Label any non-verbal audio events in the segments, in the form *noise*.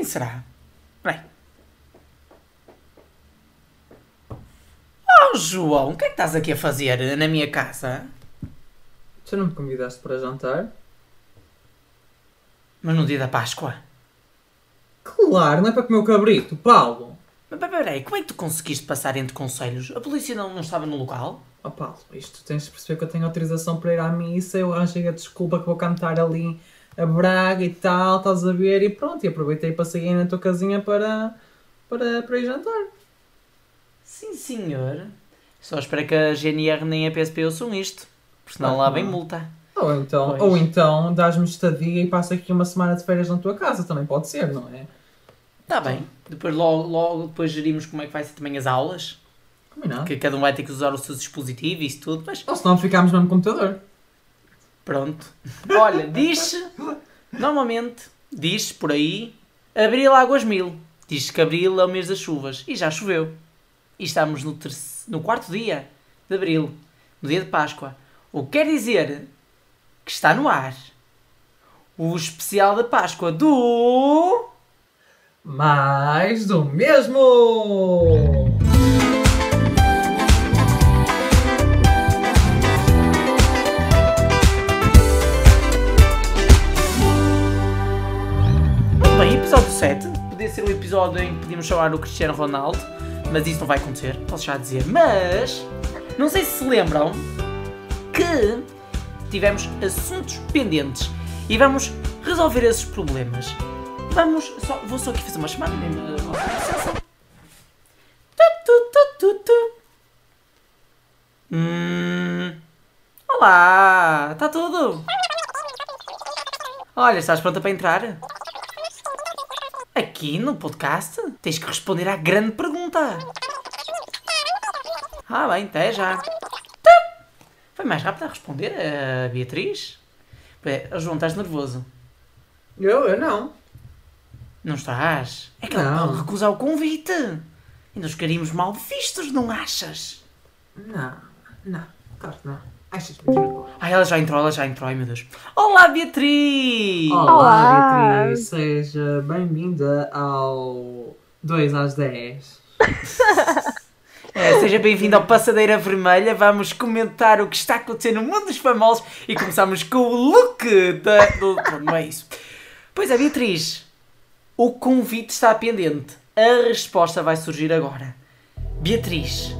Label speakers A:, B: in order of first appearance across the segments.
A: Quem será? Bem. Oh, João, o que é que estás aqui a fazer na minha casa?
B: Tu não me convidaste para jantar?
A: Mas no dia da Páscoa.
B: Claro, não é para comer o cabrito, Paulo.
A: Mas peraí, como é que tu conseguiste passar entre conselhos? A polícia não, não estava no local?
B: Oh Paulo, isto tens de perceber que eu tenho autorização para ir à missa, eu arranjei a desculpa que vou cantar ali a Braga e tal, estás a ver, e pronto, e aproveitei para sair na tua casinha para, para, para ir jantar.
A: Sim, senhor. Só espero que a GNR nem a PSP ouçam isto. Porque senão
B: Ah,
A: lá vem multa.
B: Ou então,
A: Pois.
B: ou então dás-me estadia e passo aqui uma semana de férias na tua casa, também pode ser, não é?
A: Está bem. Depois logo, logo depois gerimos como é que vai ser também as aulas.
B: Combinado.
A: Que cada um vai ter que usar o seu dispositivo e isso tudo. Mas
B: Ou senão ficámos no mesmo computador.
A: Pronto. Olha, diz Normalmente diz por aí Abril Águas Mil. Diz que Abril é o mês das chuvas. E já choveu. E estamos no, no quarto dia de Abril. No dia de Páscoa. O que quer dizer que está no ar o especial da Páscoa do...
B: Mais do mesmo!
A: 7. Podia ser o episódio em que podíamos chamar o Cristiano Ronaldo, mas isso não vai acontecer, posso já dizer. Mas, não sei se se lembram que tivemos assuntos pendentes e vamos resolver esses problemas. Vamos, só, vou só aqui fazer uma chamada mesmo. eh. Hum, olá, está tudo? Olha, estás pronta para entrar? Aqui no podcast tens que responder à grande pergunta. Ah, bem, até já. Foi mais rápido a responder a Beatriz. É, João, estás nervoso?
B: Eu, eu não.
A: Não estás? É que
B: Não.
A: pode recusar o convite. E nós ficaríamos mal vistos, não achas?
B: Não, não, claro que não. Mesmo?
A: Ai, ela já entrou, ela já entrou, ai meu Deus. Olá, Beatriz!
B: Olá,
C: Olá.
B: Beatriz, seja bem-vinda ao 2 às 10. *laughs*
A: É, seja bem-vindo ao Passadeira Vermelha. Vamos comentar o que está acontecendo no mundo dos famosos e começamos com o look da. Do... Não é isso. Pois é, Beatriz, o convite está pendente. A resposta vai surgir agora. Beatriz,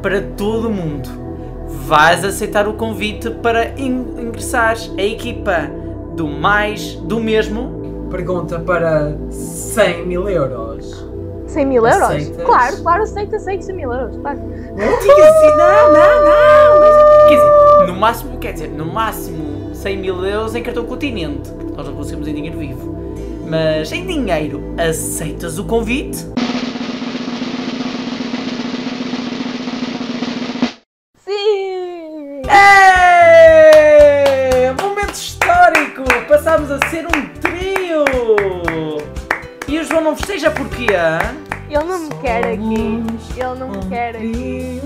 A: para todo o mundo, vais aceitar o convite para in- ingressares a equipa do mais do mesmo?
B: Pergunta para 100 mil euros.
C: 100 mil euros?
B: Aceitas?
C: Claro, claro, aceito, aceito 100 mil euros. Claro.
A: Diga assim, não, não, não. Mas, quer dizer, no máximo, quer dizer, no máximo 100 mil euros em cartão continente. Nós não conseguimos em dinheiro vivo. Mas em dinheiro, aceitas o convite?
C: Aqui. Ele não me quer aqui.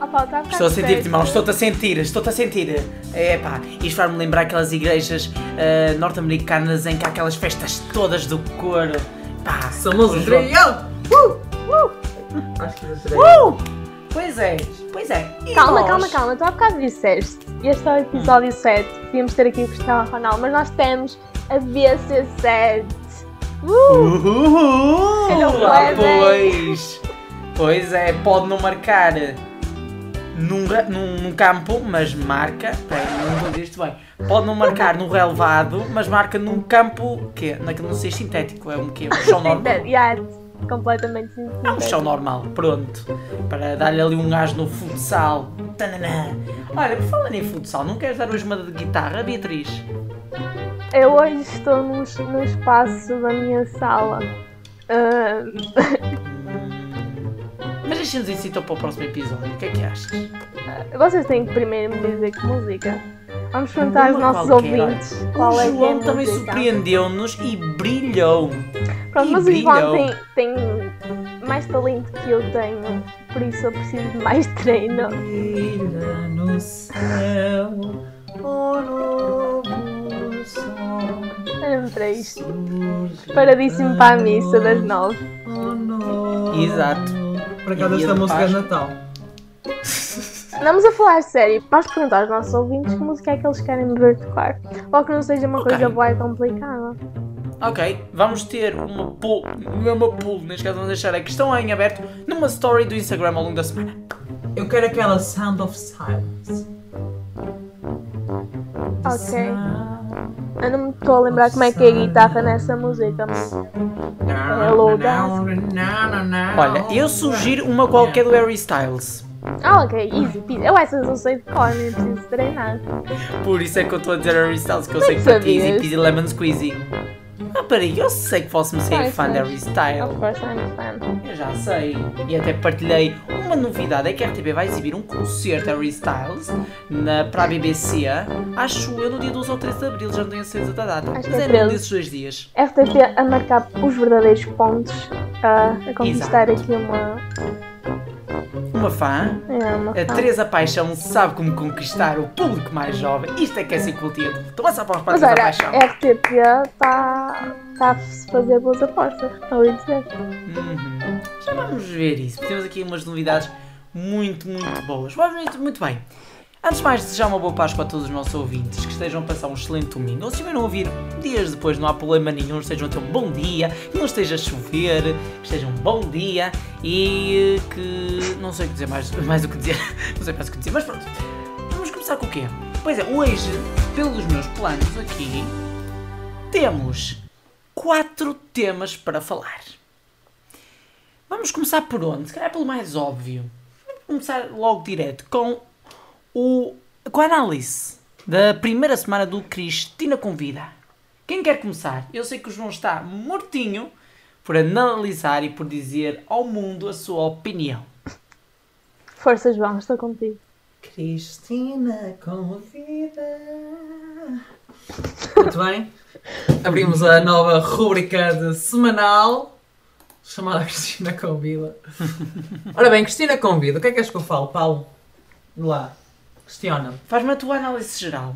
C: Opa, tá
A: Estou a sentir-te, irmão, estou-te a sentir, estou-te a sentir. É pá, isto faz-me lembrar aquelas igrejas ah, norte-americanas em que há aquelas festas todas do couro. Pá,
B: Somos um! Uh! Uh! Acho que exagerei.
A: Uh! Pois é, pois é. E
C: Calma,
A: nós?
C: calma, calma. Tu há bocado disseste. Este é o episódio 7. Podíamos ter aqui o Cristiano Ronaldo, mas nós temos a BC7. Uh!
A: Uhul! Ah,
C: bem.
A: pois, pois é, pode não marcar num, ra- num, num campo, mas marca. Peraí, não vou dizer isto bem. Pode não marcar num relevado, mas marca num campo. que Naquele não sei sintético, é um quê? Um chão normal.
C: Yeah, completamente
A: É um chão normal, pronto. Para dar-lhe ali um gás no futsal. Tananã. Olha, por falar em futsal, não queres dar hoje uma de guitarra, Beatriz?
C: Eu hoje estou no, no espaço da minha sala. Ah,
A: Mas deixa-nos isso então para o próximo episódio. O que é que achas?
C: vocês têm que primeiro me dizer que música. Vamos perguntar aos nossos
A: qualquer.
C: ouvintes qual
A: o
C: é que é
A: João também surpreendeu-nos e brilhou.
C: Pronto,
A: e
C: mas o Ivan
A: brilhou.
C: tem, tem mais talento que eu tenho, por isso eu preciso de mais *laughs* treino.
B: Brilha no céu, oh
C: é isto. Paradíssimo para a missa das nove.
B: Oh, não.
A: Exato.
B: Por acaso
A: E
B: esta música é de
A: Páscoa.
B: Natal.
C: Vamos a falar sério. Vamos perguntar aos nossos ouvintes que música é que eles querem ver tocar. Ou que não seja uma
A: Ok.
C: coisa boa e complicada.
A: Ok, vamos ter uma poll, não é uma poll, neste caso vamos deixar a questão em aberto numa story do Instagram ao longo da semana.
B: Eu quero aquela Sound of Silence.
C: Ok. Eu não me estou a lembrar como é que é a guitarra nessa música. Hello,
A: Olha, eu sugiro uma qualquer do Harry Styles.
C: Ah, ok, easy peasy. Eu essas não sei de cor, nem preciso treinar.
A: Por isso é que eu estou a dizer Harry Styles, que eu sei que
C: é
A: ti Easy? Peasy Lemon Squeezy. Ah, peraí, eu sei que posso me ser
C: Claro,
A: fã. Harry Styles.
C: Of course I'm fan.
A: Eu já sei. E até partilhei uma novidade, é que a RTP vai exibir um concerto Harry Styles na, para a BBC, acho eu no dia 12 ou 13 de Abril, já não tenho a certeza da data.
C: Acho
A: Mas
C: é
A: é num
C: 13.
A: desses dois dias.
C: FTP a marcar os verdadeiros pontos a, a conquistar
A: Exato.
C: aqui uma.
A: Uma fã,
C: Uma
A: a. Teresa Paixão sabe como conquistar o público mais jovem. Isto é que é ser cultivo. Então para os para a Teresa Paixão.
C: a RTP está tá a fazer boas apostas. Ouvi dizer.
A: Uhum. Já vamos ver isso. Temos aqui umas novidades muito, muito boas. Vamos isso muito bem. Antes de mais, desejar uma boa Páscoa a todos os nossos ouvintes, que estejam a passar um excelente domingo. Ou se estiverem a ouvir dias depois, não há problema nenhum, estejam a ter um bom dia, que não esteja a chover, que esteja um bom dia e que. não sei o que dizer mais, mais o que dizer, *laughs* não sei mais o que dizer, mas pronto. Vamos começar com o quê? Pois é, hoje, pelos meus planos aqui, temos quatro temas para falar. Vamos começar por onde? Se calhar pelo mais óbvio. Vamos começar logo direto com o com a análise da primeira semana do Cristina Convida. Quem quer começar? Eu sei que o João está mortinho por analisar e por dizer ao mundo a sua opinião.
C: Força, João, estou contigo.
B: Cristina convida. Muito bem. Abrimos a nova rúbrica de semanal chamada Cristina Convida. Ora bem, Cristina Convida, o que é que és que eu falo, Paulo? Lá, questiona-me.
A: Faz-me a tua análise geral.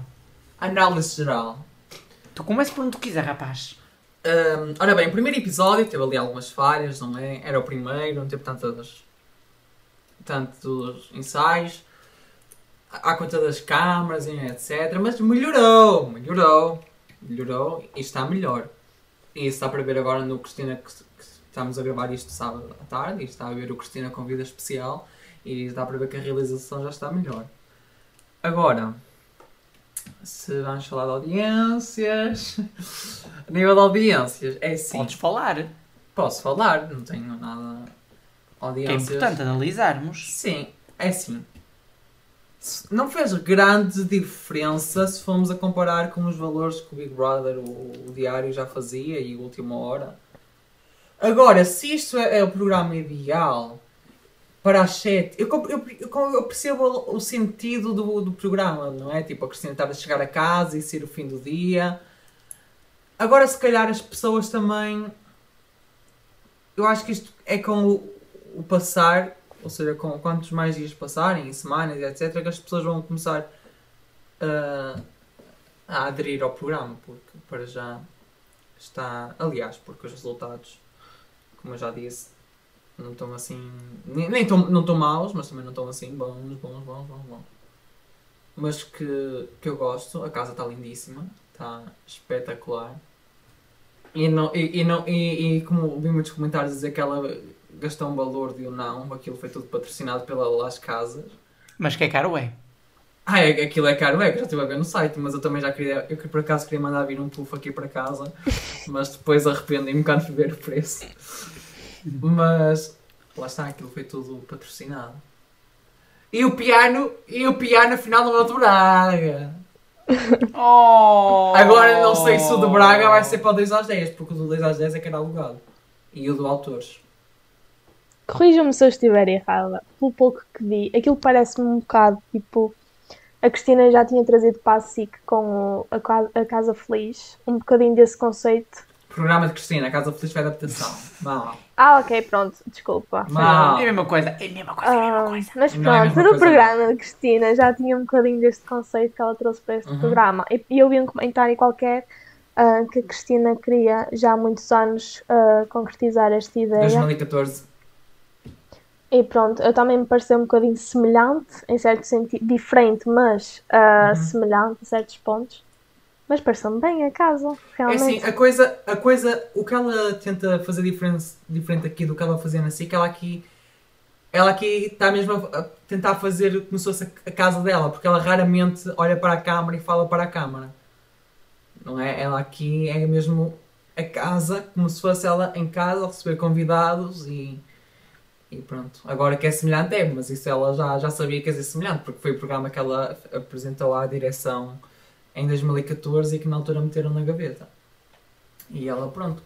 B: Análise geral.
A: Tu começa por onde tu quiser, rapaz.
B: Hum, ora bem, o primeiro episódio teve ali algumas falhas, não é? Era o primeiro, não teve tantas, tantos ensaios, à conta das câmaras e etc. Mas melhorou, melhorou, melhorou e está melhor. E isso está para ver agora no Cristina, que, que estamos a gravar isto sábado à tarde, e está a ver o Cristina Convida Especial, e dá para ver que a realização já está melhor. Agora, se vamos falar de audiências, a nível de audiências, é sim.
A: Podes falar.
B: Posso falar, não tenho nada.
A: Que é
B: Audiências.
A: importante analisarmos.
B: Sim, é sim. Não fez grande diferença se formos a comparar com os valores que o Big Brother, o, o Diário, já fazia e Última Hora. Agora, se isto é, é o programa ideal para as sete, eu, comp- eu, eu, percebo o, sentido do, do programa, não é? Tipo, a Cristina estar a chegar a casa e ser o fim do dia. Agora, se calhar, as pessoas também. Eu acho que isto é com o, o passar, ou seja, com quantos mais dias passarem, semanas, etc., que as pessoas vão começar a, a aderir ao programa, porque para já está. Aliás, porque os resultados, como eu já disse, não estão assim. Nem, nem tão, não estão maus, mas também não estão assim bons, bons, bons, bons, bons. Mas que, que eu gosto, a casa está lindíssima, está espetacular. E, não, e, e, não, e, e como vi muitos comentários dizer que ela gastou um valor de um não, aquilo foi tudo patrocinado pela Las Casas.
A: Mas que é caro é.
B: Ah, é, aquilo é caro, é que já estive a ver no site, mas eu também já queria, eu por acaso queria mandar vir um puff aqui para casa, *laughs* mas depois arrependi-me quando fui ver o preço. Mas lá está, aquilo foi tudo patrocinado. E o piano, e o piano afinal não é o de Braga. *laughs*
A: Oh!
B: Agora não sei se o de Braga vai ser para o 2 às 10, porque o do 2 às 10 é que era alugado. E o do autores.
C: Corrijam-me se eu estiver errada. Pelo pouco que vi, aquilo parece-me um bocado tipo. A Cristina já tinha trazido para a SIC com o- a, a Casa Feliz um bocadinho desse conceito.
B: Programa de Cristina, a Casa Feliz foi adaptação. Vá lá.
C: Ah, ok, pronto, desculpa.
B: Mal.
A: É a mesma coisa, é a mesma coisa, é a mesma
C: Ah,
A: coisa.
C: mas
B: é
C: pronto, no programa de Cristina já tinha um bocadinho deste conceito que ela trouxe para este
B: Uhum.
C: programa. E, e eu vi um comentário qualquer ah, que a Cristina queria já há muitos anos ah, concretizar esta ideia.
B: 2014.
C: E pronto, eu também me pareceu um bocadinho semelhante, em certo sentido, diferente, mas ah,
B: Uhum.
C: semelhante em certos pontos. Mas pareceu-me bem a casa,
B: É
C: realmente.
B: assim, a coisa, a coisa, o que ela tenta fazer diferente, diferente aqui do que ela fazia na SIC, ela aqui, ela aqui está mesmo a, tentar fazer como se fosse a, a casa dela, porque ela raramente olha para a câmara e fala para a câmara. Não é? Ela aqui é mesmo a casa, como se fosse ela em casa, a receber convidados e, e pronto. Agora que é semelhante é, mas isso ela já, já sabia que ia ser semelhante, porque foi o programa que ela apresentou à direção em 2014 e que na altura meteram na gaveta. E ela, pronto,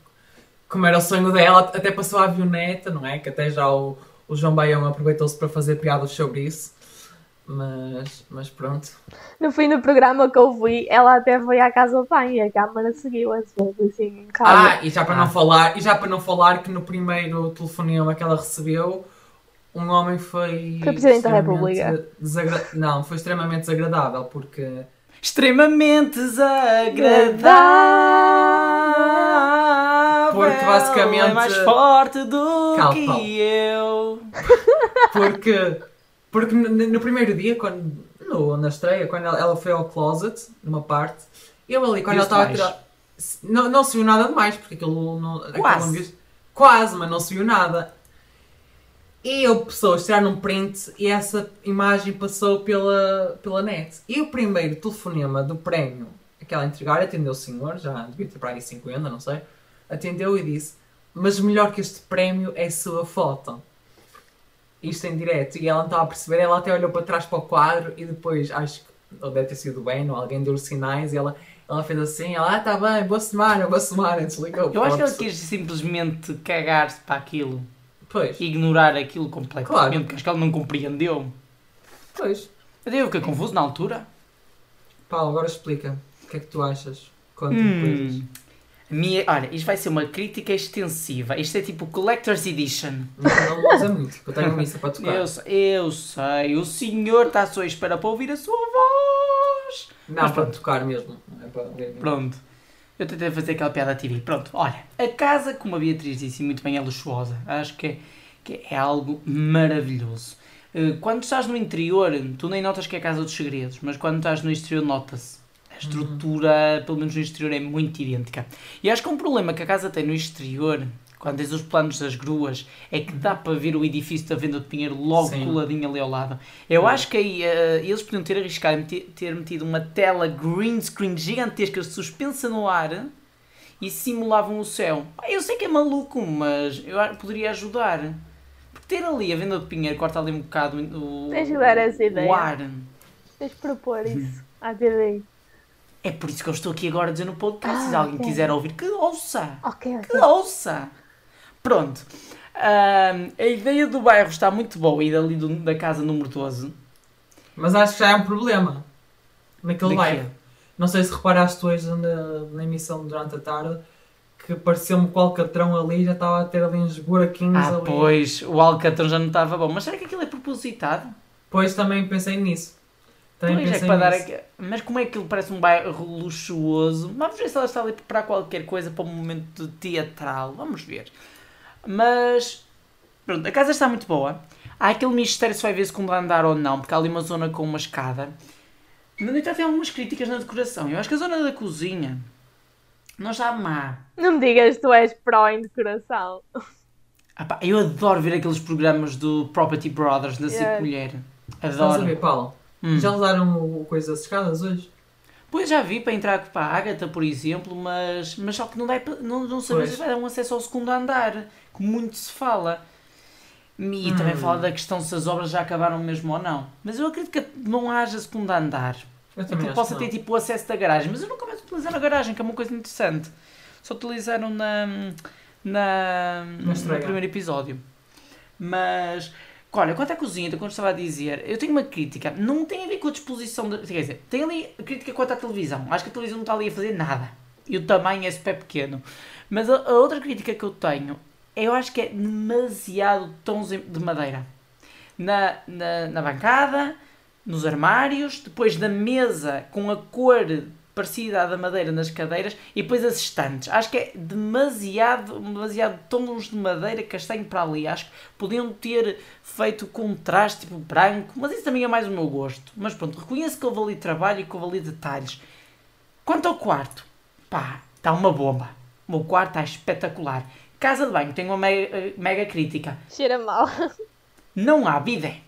B: como era o sonho dela, até passou a avioneta, não é? Que até já o, o João Baião aproveitou-se para fazer piadas sobre isso. Mas, mas pronto.
C: No fim do programa que eu vi, ela até foi à casa de banho e a câmara seguiu as vezes assim em casa.
B: Ah, e já para
A: Ah.
B: não falar, e já para não falar que no primeiro telefonema que ela recebeu, um homem foi.
C: Foi Presidente da República.
B: desagra- Não, foi extremamente desagradável porque
A: Extremamente desagradável.
B: Porque basicamente-
A: É mais forte do
B: Calma,
A: que
B: Paulo.
A: eu. *laughs*
B: Porque, porque no, primeiro dia, quando, no, na estreia, quando ela, ela foi ao closet, numa parte, eu ali, quando ela
A: Viu-se
B: estava a tirar. Não, não se viu nada demais, porque aquilo não. aquilo
A: Quase.
B: não viu- quase, mas não se viu nada. E eu, pessoas tiraram um print e essa imagem passou pela, pela net. E o primeiro telefonema do prémio, aquela entregar, atendeu o senhor, já devia ter para aí 50, não sei. Atendeu e disse: Mas melhor que este prémio é a sua foto isto em direto e ela não estava a perceber, ela até olhou para trás para o quadro e depois acho que ou deve ter sido bem, ou alguém deu os sinais e ela, ela fez assim, ela, ah, tá bem, boa semana, boa semana, desligou.
A: Eu acho que ele quis simplesmente cagar-se para aquilo,
B: Pois,
A: ignorar aquilo completamente,
B: Claro.
A: porque acho que ele não compreendeu.
B: pois.
A: Eu fiquei confuso na altura.
B: Paulo, agora explica. O que é que tu achas? Conta-me coisas.
A: Hum. Minha, olha, isto vai ser uma crítica extensiva. Isto é tipo Collector's Edition.
B: Não, não dizer muito, eu tenho missa para tocar.
A: Eu, sei- eu sei, o senhor está só à espera para ouvir a sua voz.
B: Não,
A: Mas
B: para
A: pronto.
B: tocar mesmo. É para.
A: Pronto. Eu tentei fazer aquela piada TV. Pronto, olha, a casa, como a Beatriz disse muito bem, é luxuosa. Acho que é, que é algo maravilhoso. Eh, Quando estás no interior, tu nem notas que é a casa dos segredos, mas quando estás no exterior, nota-se. A estrutura, pelo menos no exterior, é muito idêntica. E acho que um problema que a casa tem no exterior, quando tens os planos das gruas, é que dá para ver o edifício da Venda de Pinheiro logo
B: Sim.
A: coladinho ali ao lado. Eu
B: Sim.
A: acho que aí eh, eles podiam ter arriscado ter metido uma tela green screen gigantesca suspensa no ar e simulavam o céu. Eu sei que é maluco, mas eu que poderia ajudar. Porque ter ali a Venda de Pinheiro corta ali um bocado o,
C: Tens de dar essa ideia.
A: o ar.
C: Tens de propor isso à TV.
A: É por isso que eu estou aqui agora a dizer no podcast. Se
C: Ah,
A: alguém
C: ok.
A: quiser ouvir, que ouça.
C: Ok,
A: Que
C: ok.
A: ouça! Pronto. A ideia do bairro está muito boa e dali do- da casa número 12.
B: Mas acho que já é um problema. Naquele bairro. Não sei se reparaste hoje na, na emissão durante a tarde que pareceu-me que o Alcatrão ali já estava a ter ali uns buraquinhos
A: Ah,
B: ali.
A: pois, o Alcatrão já não estava bom. Mas será que aquilo é propositado?
B: Pois também pensei nisso. Também
A: Pois é
B: pensei
A: que para dar
B: nisso.
A: aqui- Mas como é que ele parece um bairro luxuoso? Vamos ver se ela está ali a preparar qualquer coisa para um momento teatral. Vamos ver. Mas. Pronto, a casa está muito boa. Há aquele mistério se vai ver segundo andar ou não, porque há ali uma zona com uma escada. No entanto, tem algumas críticas na decoração. Eu acho que a zona da cozinha não está má.
C: Não me digas que tu és pró em decoração.
A: Ah pá, eu adoro ver aqueles programas do Property Brothers da
C: Yeah.
A: Cic Mulher.
B: Estás a
A: Adoro.
B: ver, Paulo?
A: Hum.
B: Já usaram o, o coisa das escadas hoje?
A: Pois já vi para entrar para a Ágata, por exemplo, mas, mas só que não, dá, não, não sabemos se vai dar um acesso ao segundo andar, como muito se fala. E também
B: Hum.
A: fala da questão se as obras já acabaram mesmo ou não. Mas eu acredito que não haja segundo andar.
B: Eu
A: E
B: também
A: que possa
B: que
A: ter tipo o acesso da garagem. Mas eu nunca mais utilizaram a garagem, que é uma coisa interessante. Só utilizaram na, na, no primeiro episódio. Mas, olha, quanto à cozinha, quando estava a dizer, eu tenho uma crítica. Não tem a ver com a disposição. De, quer dizer, tem ali a crítica quanto à televisão. Acho que a televisão não está ali a fazer nada. E o tamanho é super pequeno. Mas a, a outra crítica que eu tenho, eu acho que é demasiado tons de madeira. Na, na, na bancada, nos armários, depois da mesa com a cor parecida à da madeira nas cadeiras e depois as estantes. Acho que é demasiado, demasiado tons de madeira castanho para ali. Acho que podiam ter feito contraste tipo branco, mas isso também é mais o meu gosto. Mas pronto, reconheço que houve ali trabalho e que houve ali detalhes. Quanto ao quarto, pá, está uma bomba. O meu quarto está espetacular. Casa de banho, tenho uma mega, eh, mega crítica.
C: Cheira mal.
A: Não há bidé.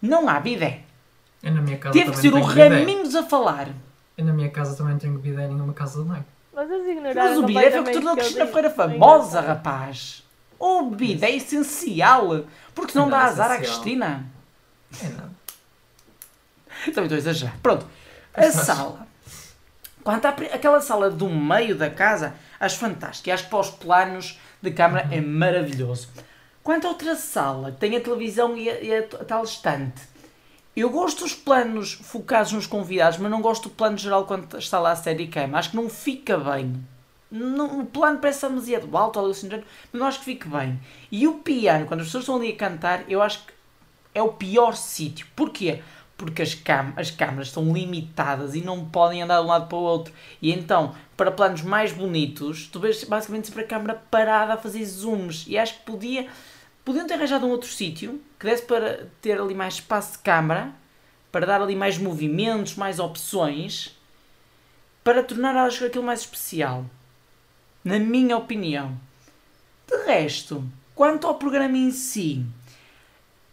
A: Não há bidé.
B: Eu na minha casa
A: Teve que ser o. Raminhos a falar.
B: Eu na minha casa também tenho bidé em uma casa de banho.
C: Mas eles ignoraram
A: Mas o bidé foi o que tornou a Cristina
C: Foi
A: famosa, rapaz. O bidé é essencial. Porque senão
B: Não
A: dá
B: é
A: azar à. Cristina.
B: É nada.
A: Também estou a exagerar. Pronto. A sala. Quanto à, pri- aquela sala do meio da casa, acho fantástica. Acho que para os planos de câmara é maravilhoso. Quanto à outra sala, que tem a televisão e a, e a a tal estante. Eu gosto dos planos focados nos convidados, mas não gosto do plano geral quando está lá a série cama. Acho que não fica bem. O plano parece alto, algo assim, do género, mas não acho que fique bem. E o piano, quando as pessoas estão ali a cantar, eu acho que é o pior sítio. Porquê? Porque as, as câmaras estão limitadas e não podem andar de um lado para o outro. E então, para planos mais bonitos, tu vês basicamente sempre a câmara parada a fazer zooms. E acho que podia, podiam ter arranjado um outro sítio que desse para ter ali mais espaço de câmara, para dar ali mais movimentos, mais opções, para tornar acho, aquilo mais especial. Na minha opinião. De resto, quanto ao programa em si,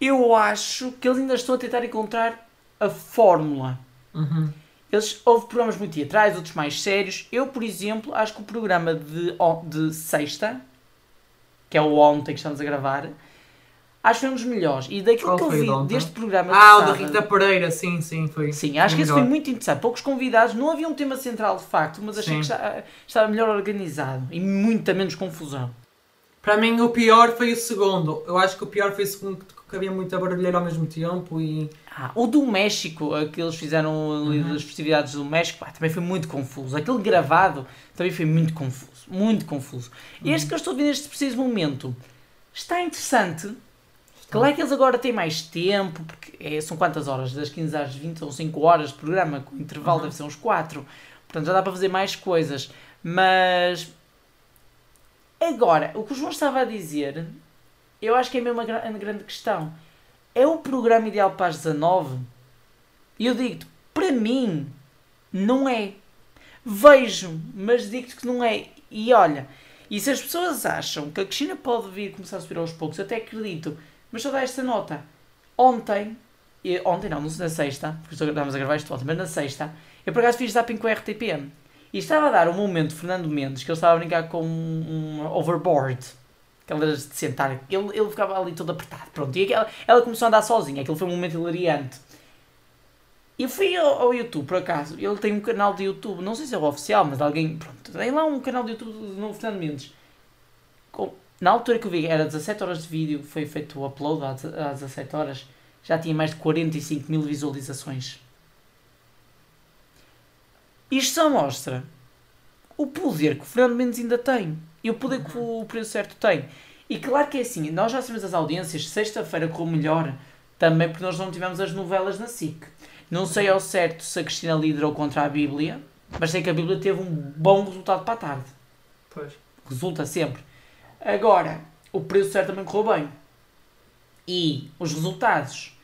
A: eu acho que eles ainda estão a tentar encontrar a fórmula.
B: Uhum.
A: Eles, houve programas muito teatrais, outros mais sérios. Eu, por exemplo, acho que o programa de, de sexta, que é o ontem que estamos a gravar, acho que foi um dos melhores. E daquilo
B: Qual
A: que eu
B: foi o
A: vi
B: ontem?
A: deste programa.
B: Ah, o
A: de
B: da
A: sábado-
B: Rita Pereira, sim, sim, foi.
A: Sim, acho que esse
B: melhor.
A: foi muito interessante. Poucos convidados, não havia um tema central de facto, mas achei
B: Sim.
A: que está- estava melhor organizado e muita menos confusão.
B: Para mim, o pior foi o segundo. Eu acho que o pior foi o segundo, que havia muita barulheira ao mesmo tempo e.
A: Ah, o do México, que eles fizeram ali
B: Uhum.
A: das festividades do México, pá, também foi muito confuso. Aquele gravado também foi muito confuso. Muito confuso. E
B: Uhum.
A: este que eu estou a ver neste preciso momento está interessante. Claro que eles agora têm mais tempo, porque é- são quantas horas? Das 15 às 20 ou 5 horas de programa, com intervalo
B: Uhum.
A: deve ser uns 4. Portanto já dá para fazer mais coisas. Mas agora, o que o João estava a dizer, eu acho que é mesmo a, gra- a grande questão. É o programa ideal para as 19? E eu digo-te, para mim, não é. Vejo, mas digo-te que não é. E olha, e se as pessoas acham que a Cristina pode vir começar a subir aos poucos, até acredito, mas só dá esta nota. Ontem, e- ontem não, na sexta, porque estamos a gravar isto ontem, mas na sexta, eu por acaso fiz zapping com a RTP e estava a dar um momento Fernando Mendes que ele estava a brincar com um, um overboard. Aquelas de sentar, ele, ele ficava ali todo apertado. Pronto, e aquela, ela começou a andar sozinha, aquilo foi um momento hilariante. Eu fui ao, ao YouTube, por acaso, ele tem um canal de YouTube, não sei se é o oficial, mas alguém, pronto, tem lá um canal de YouTube do novo Fernando Mendes. Com- na altura que eu vi, era 17 horas de vídeo, foi feito o upload às, às 17 horas, já tinha mais de 45 mil visualizações. Isto só mostra o poder que o Fernando Mendes ainda tem e o poder que o Preço Certo tem. E claro que é assim, nós já sabemos as audiências, sexta-feira correu melhor, também porque nós não tivemos as novelas na SIC. Não sei ao certo se a Cristina liderou contra a Bíblia, mas sei que a Bíblia teve um bom resultado para a tarde.
B: Pois.
A: Resulta sempre. Agora, o preço certo também correu bem. E os resultados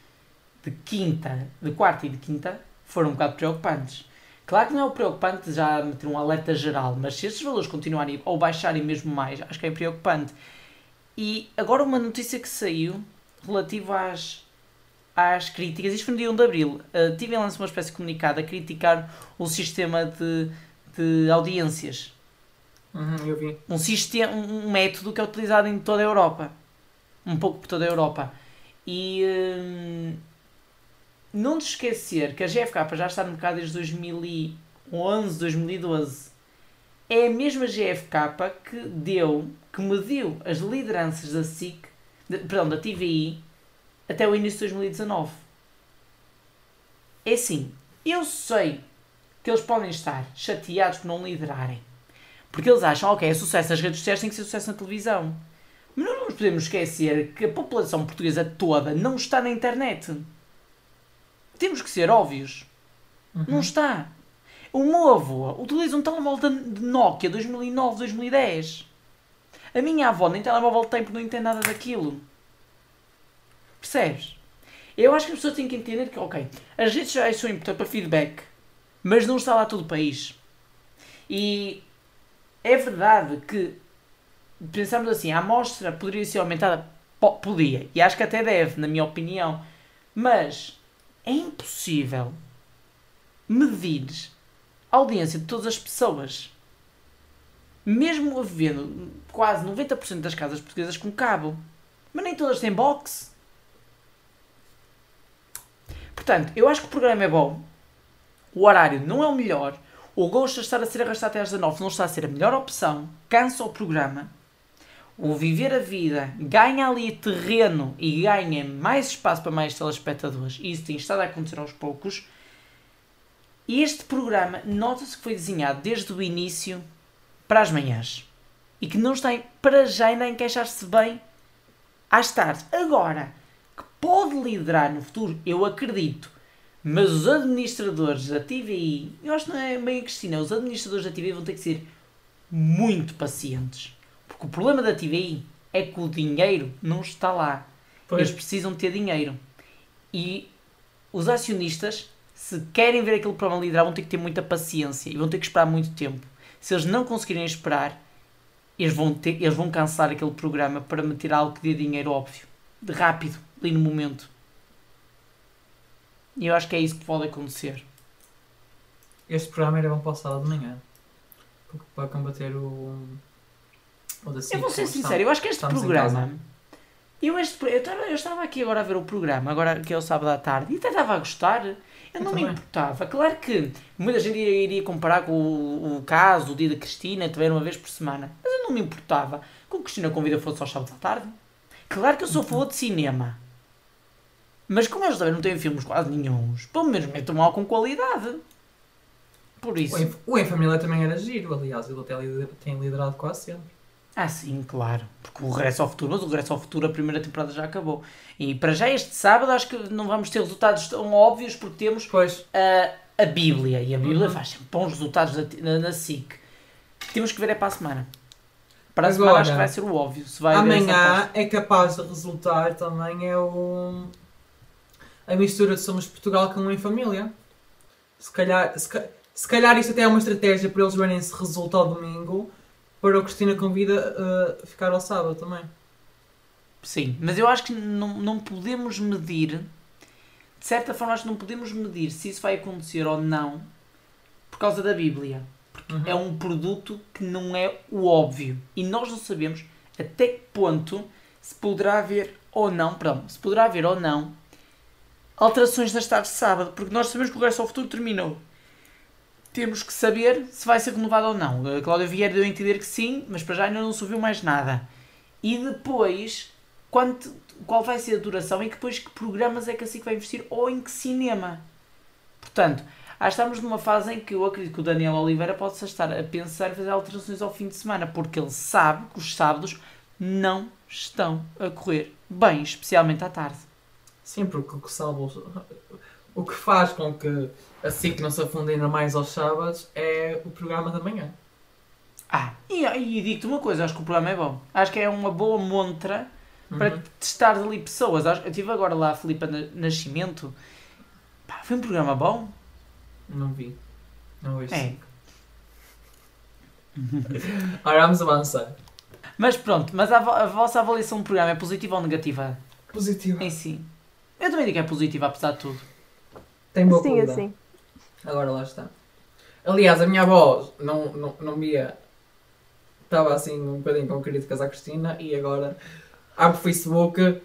A: de quinta, de quarta e de quinta foram um bocado preocupantes. Claro que não é o preocupante já meter um alerta geral, mas se estes valores continuarem ou baixarem mesmo mais, acho que é preocupante. E agora uma notícia que saiu relativa às, às críticas, isto foi no dia 1 de Abril, uh, tive em lance uma espécie de comunicado a criticar o sistema de, de audiências
B: Uhum, eu vi.
A: um sistema, um método que é utilizado em toda a Europa. Um pouco por toda a Europa. E hum, não te esquecer que a GFK já está no mercado desde 2011, 2012. É a mesma GFK que deu, que mediu as lideranças da SIC, de- perdão, da TVI, até o início de 2019. É assim, eu sei que eles podem estar chateados por não liderarem. Porque eles acham, ok, é sucesso nas redes sociais, tem que ser sucesso na televisão. Mas não nos podemos esquecer que a população portuguesa toda não está na internet. Temos que ser óbvios.
B: Uhum.
A: Não está. O meu avô utiliza um telemóvel de Nokia 2009, 2010. A minha avó nem telemóvel tem porque não entende nada daquilo. Percebes? Eu acho que as pessoas têm que entender que, ok, as redes sociais são importantes para feedback, mas não está lá todo o país. E é verdade que, pensamos assim, a amostra poderia ser aumentada? Po- Podia. E acho que até deve, na minha opinião. Mas é impossível medir a audiência de todas as pessoas. Mesmo havendo quase 90% das casas portuguesas com cabo. Mas nem todas têm box. Portanto, eu acho que o programa é bom. O horário não é o melhor. O gosto de estar a ser arrastado até às 19 não está a ser a melhor opção. Cansa o programa. O viver a vida ganha ali terreno e ganha mais espaço para mais telespectadores. E isso tem estado a acontecer aos poucos. Este programa, nota-se que foi desenhado desde o início para as manhãs. E que não está, para já, ainda encaixar-se bem às tardes. Agora, que pode liderar no futuro, eu acredito. Mas os administradores da TVI, eu acho que não é bem a Cristina, os administradores da TVI vão ter que ser muito pacientes. Porque o problema da TVI é que o dinheiro não está lá.
B: Pois.
A: Eles precisam ter dinheiro. E os acionistas, se querem ver aquele programa liderar, vão ter que ter muita paciência e vão ter que esperar muito tempo. Se eles não conseguirem esperar, eles vão, ter, eles vão cancelar aquele programa para meter algo que dê dinheiro óbvio. De rápido, ali no momento. E eu acho que é isso que pode acontecer.
B: Este programa era bom para o sábado de manhã. Para combater o. da
A: Eu vou ser sincero, eu acho que este programa. Eu, este, eu, estava, eu estava aqui agora a ver o programa, agora que é o sábado à tarde, e até estava a gostar. Eu
B: Eu
A: não me
B: também.
A: importava. Claro que muita gente iria, iria comparar com o, o caso, o dia da Cristina, que uma vez por semana. Mas eu não me importava que o Cristina Convida fosse aos sábados à tarde. Claro que eu sou a favor de cinema. Mas como eles também não têm filmes quase nenhuns, pelo menos metam algo com qualidade. Por isso.
B: O em, o Em Família também era giro, aliás, ele até tem liderado quase sempre.
A: Ah, sim, claro. Porque o Regresso ao Futuro, mas o Regresso ao Futuro, a primeira temporada já acabou. E para já este sábado acho que não vamos ter resultados tão óbvios porque temos
B: Pois,
A: a, a Bíblia. E a Bíblia
B: Uhum.
A: faz sempre bons resultados na, na, na SIC. Temos que ver é para a semana. Para a
B: Agora,
A: semana acho que vai ser o óbvio. Se vai
B: amanhã é capaz de resultar também é o. a mistura de Somos Portugal com o Em Família. Se calhar, se, se calhar isto até é uma estratégia para eles verem se resulta ao domingo para o Cristina Convida uh, ficar ao sábado também.
A: Sim, mas eu acho que não, não podemos medir, de certa forma, acho que não podemos medir se isso vai acontecer ou não por causa da Bíblia.
B: Uhum.
A: é um produto que não é o óbvio. E nós não sabemos até que ponto se poderá haver ou não, perdão, se poderá haver ou não alterações nas tardes de sábado, porque nós sabemos que o Regresso ao Futuro terminou. Temos que saber se vai ser renovado ou não. A Cláudia Vieira deu a entender que sim, mas para já ainda não se ouviu mais nada. E depois, quanto, qual vai ser a duração e depois que programas é que a SIC vai investir ou em que cinema. Portanto, que estamos numa fase em que eu acredito que o Daniel Oliveira pode estar a pensar em fazer alterações ao fim de semana, porque ele sabe que os sábados não estão a correr bem, especialmente à tarde.
B: Sim, porque o que o que faz com que a SIC não se afunde ainda mais aos sábados é o programa da manhã.
A: Ah, e, e digo-te uma coisa, acho que o programa é bom. Acho que é uma boa montra para
B: Uhum.
A: testar ali pessoas. Acho- Eu tive agora lá a Filipa Na- Nascimento. Pá, foi um programa bom.
B: Não vi. Não vi.
A: É. *laughs*
B: Ora, vamos avançar.
A: Mas pronto, mas a, a vossa avaliação do programa é positiva ou negativa
B: Positivo.
A: em si? Eu também digo que é positiva, apesar de tudo.
B: Tem boa
C: Sim,
B: qualidade.
C: assim.
B: Agora lá está. Aliás, a minha avó não, não, não via. Estava assim um bocadinho com críticas à Cristina e agora abre o Facebook.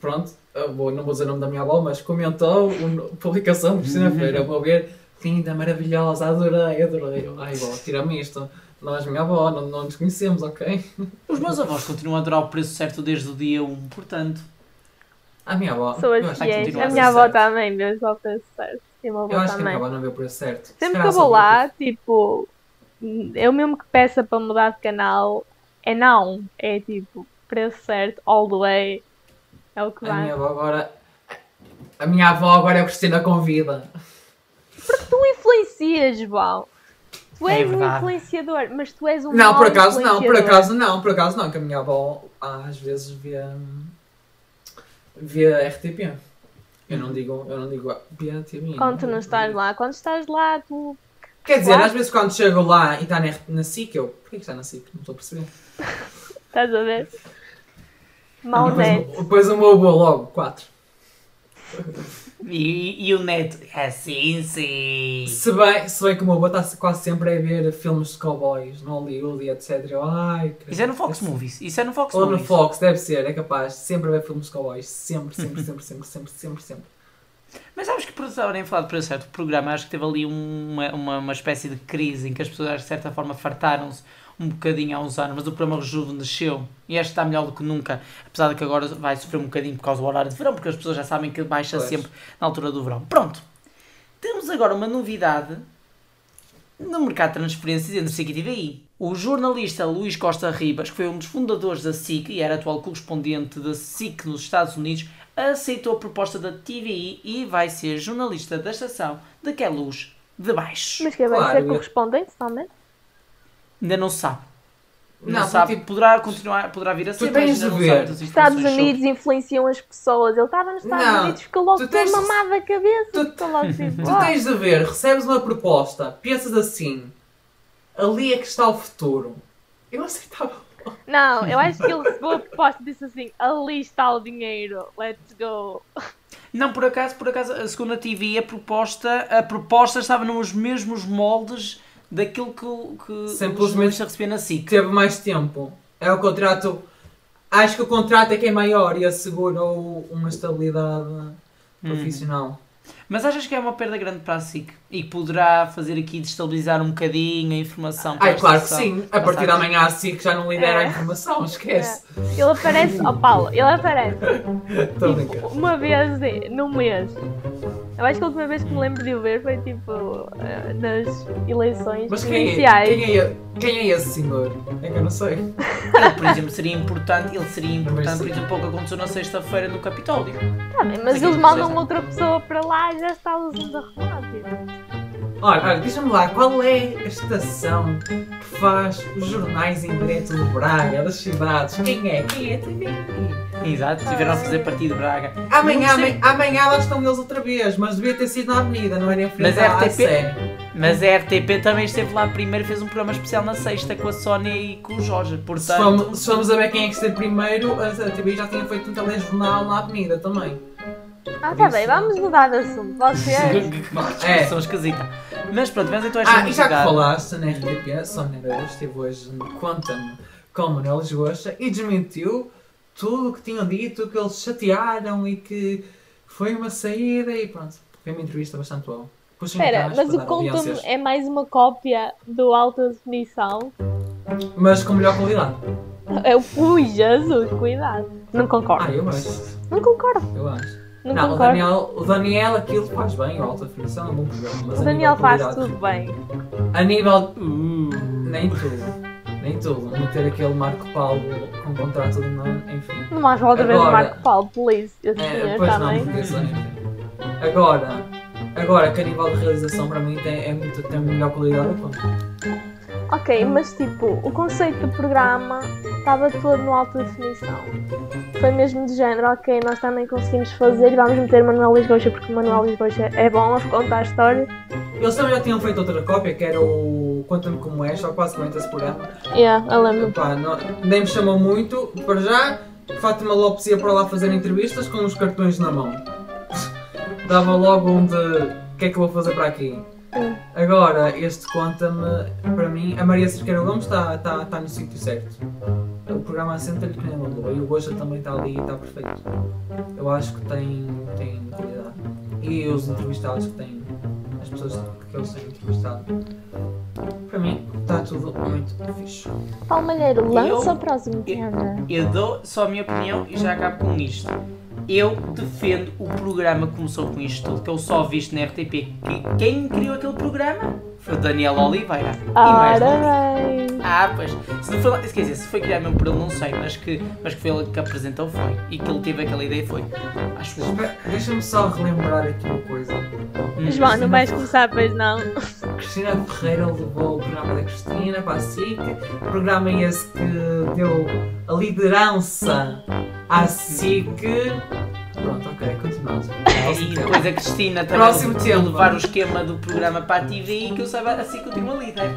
B: Pronto, vou, não vou dizer o nome da minha avó, mas comentou uma publicação de Cristina Feira. Vou ver. Linda, maravilhosa, adorei, adorei. Ai, avó, tira-me isto. Nós, minha avó, não, não nos conhecemos, ok?
A: Os meus avós continuam a adorar o preço certo desde o dia 1, portanto.
B: A minha avó.
C: Pessoas
B: eu acho,
A: que
C: fiéis. A minha avó
B: certo.
C: também, vê só o preço certo.
B: Eu acho que a minha
C: também.
B: avó não vê o preço certo. Se
C: Sempre que eu vou
B: vê
C: lá, tipo, eu mesmo que peça para mudar de canal, é não. É tipo, preço certo, all the way. É o que
B: A minha
C: vai.
B: avó agora. A minha avó agora é a Cristina Convida.
C: Tu influencias influencias, João. Tu
A: É
C: és um
A: verdade.
C: influenciador, mas tu és um
B: Não, por acaso não, por acaso não, por acaso não, que a minha avó às vezes via, via RTP. Eu não digo, eu não digo via TV.
C: Quando tu não estás lá, quando estás lá, tu.
B: Quer dizer,
C: Claro.
B: às vezes quando chego lá e está na, na SIC, eu. Porquê que está na SIC? Não estou a perceber. *laughs*
C: Estás a ver? Mau
B: depois,
C: net.
B: o- depois o meu avô logo, 4.
A: E, e o neto, assim sim.
B: Se bem, se bem que o meu avô está quase sempre a ver filmes de cowboys no Hollywood e etc. Eu, ai,
A: Isso é no Fox
B: Esse-
A: Movies. Isso é no Fox
B: Ou no
A: Movies.
B: Fox, deve ser, é capaz. Sempre a ver filmes de cowboys. Sempre, sempre, sempre, *laughs* sempre, sempre, sempre, sempre.
A: Mas sabes que por estarem a falar de preço certo, o programa acho que teve ali uma, uma, uma espécie de crise em que as pessoas de certa forma fartaram-se um bocadinho há uns anos, mas o programa rejuvenesceu e este está melhor do que nunca, apesar de que agora vai sofrer um bocadinho por causa do horário de verão, porque as pessoas já sabem que baixa
B: Pois.
A: sempre na altura do verão. Pronto, temos agora uma novidade no mercado de transferências entre SIC e TVI. O jornalista Luís Costa Ribas, que foi um dos fundadores da SIC e era atual correspondente da SIC nos Estados Unidos, aceitou a proposta da TVI e vai ser jornalista da estação de Que Luz de Baixo.
C: Mas que vai
B: Claro,
C: ser correspondente também?
A: Ainda não se sabe. Não,
B: Não,
A: sabe,
B: tipo,
A: poderá continuar, poderá vir a ser,
B: tens
A: mas ainda
B: de
A: não
B: ver.
A: sabe
C: Os Estados Unidos influenciam as pessoas. Ele estava nos Estados
B: Não,
C: Unidos, ficou logo
B: tu tens de-
C: mamado da cabeça.
B: tu-
C: Ficou logo *laughs* tipo,
B: Tu tens de ver, recebes uma proposta, pensas assim, ali é que está o futuro. Eu aceitava.
C: Não, eu acho que ele *laughs* recebeu a proposta e disse assim: ali está o dinheiro, let's go.
A: Não, por acaso, por acaso, a segunda TV, a proposta, a proposta estava nos mesmos moldes daquilo que, o- que
B: Simplesmente-
A: recebia na SIC.
B: Teve mais tempo. É o contrato. Acho que o contrato é que é maior e assegura uma estabilidade profissional.
A: Mas achas que é uma perda grande para a SIC? E que poderá fazer aqui destabilizar um bocadinho a informação?
B: Ai, claro que sim. A partir de amanhã a SIC já não lidera a
C: É.
B: informação, esquece.
C: Ele aparece, ó Paulo, ele aparece *laughs*
B: Estou a
C: tipo,
B: brincar.
C: uma vez no mês. Eu acho que a última vez que me lembro de o ver foi tipo eh, nas eleições
B: Mas quem é,
C: iniciais.
B: quem, é, quem é esse senhor? É que eu não sei. *laughs*
A: Ele, por exemplo, seria importante, ele seria importante, por exemplo, para o que aconteceu na sexta-feira no Capitólio.
C: Tá bem, mas eles mandam outra pessoa para lá e já está os arrumados. tipo.
B: Olha, olha diz-me lá, qual é a estação que faz os jornais em direto de Braga, das cidades? Quem é? Quem é?
A: Exato, tiveram a fazer partido de Braga.
B: Amanhã, amanhã, amanhã lá estão eles outra vez, mas devia ter sido na avenida, não era em frente
A: Mas
B: à
A: RTP
B: sé.
A: Mas a RTP também esteve lá primeiro e fez um programa especial na sexta com a Sónia e com o Jorge.
B: Se
A: Portanto,
B: formos, se formos a ver quem é que esteve primeiro, a a TV já tinha feito um telejornal na avenida também.
C: Ah, tá bem, vamos mudar de assunto. Vocês. *laughs*
B: É.
A: são esquisita. Mas pronto, vemos então esta
B: Ah, e já que falaste na RTP, a Sónia Araújo esteve hoje no Conta-me com o Manuel Lisboa e desmentiu tudo o que tinham dito, que eles chatearam e que foi uma saída e pronto. Foi uma entrevista bastante boa.
C: Espera, mas o Conta-me
B: audiências.
C: é mais uma cópia do Alta Definição.
B: Mas com melhor qualidade.
C: É o Ui, Jesus, cuidado. Não concordo.
B: Ah, eu acho.
C: Não concordo.
B: Eu acho.
C: Não,
B: Não, o
C: concordo.
B: Daniel, o Daniel aquilo faz bem, o alta definição é um bom programa. Mas
C: o Daniel faz tudo bem.
B: A nível.
A: Uh,
B: Nem tudo. Nem tudo. Meter aquele Marco Paulo com contrato de ano, enfim.
C: Não mais outra vez Marco Paulo, please. Esse
B: É, pois não,
C: também.
B: porque é. Agora, agora que a nível de realização para mim tem, é muito, tem melhor qualidade do que
C: Ok, mas tipo, o conceito do programa estava todo no alta definição. Foi mesmo de género, ok, nós também conseguimos fazer e vamos meter Manuel Lisboa porque o Manuel Lisboa é bom a contar a história.
B: Eles também já tinham feito outra cópia, que era o Conta-me Como És, só basicamente esse programa.
C: Yeah, eu lembro.
B: Epá, não- nem me chamou muito, para já, Fátima Lopes ia para lá fazer entrevistas com os cartões na mão. *laughs* Dava logo um de o que é que eu vou fazer para aqui.
C: Hum.
B: Agora, este conta-me, para mim, a Maria Cerqueira Gomes está está está no sítio certo. O programa assenta-lhe que nem uma lua e o Gosta também está ali e está perfeito. Eu acho que tem, tem qualidade. E os entrevistados que têm, as pessoas que eles têm entrevistado, para mim, está tudo muito fixe.
C: Paulo Malheiro, lança
A: Eu-
C: o próximo tema.
A: eu dou só a minha opinião e já acabo com isto. Eu defendo o programa que começou com isto tudo, que eu só visto na RTP. Que- Quem criou aquele programa foi o Daniel Oliveira.
C: Parabéns!
A: Ah, pois. Se não foi, lá- quer dizer, se foi criado mesmo por ele, não sei, mas que, mas que foi ele que apresentou, foi. E que ele teve aquela ideia, foi. Acho.
B: Espera, Deixa-me só relembrar aqui uma coisa.
A: Hum.
C: João, não vais começar, pois não.
B: Cristina Ferreira levou o programa da Cristina para a SIC, programa esse que deu a liderança à SIC. Pronto, ok, continuamos.
A: E depois a Cristina também
B: Próximo
A: vai
B: tema.
A: levar o esquema do programa para a TVI que eu saiba assim continua líder.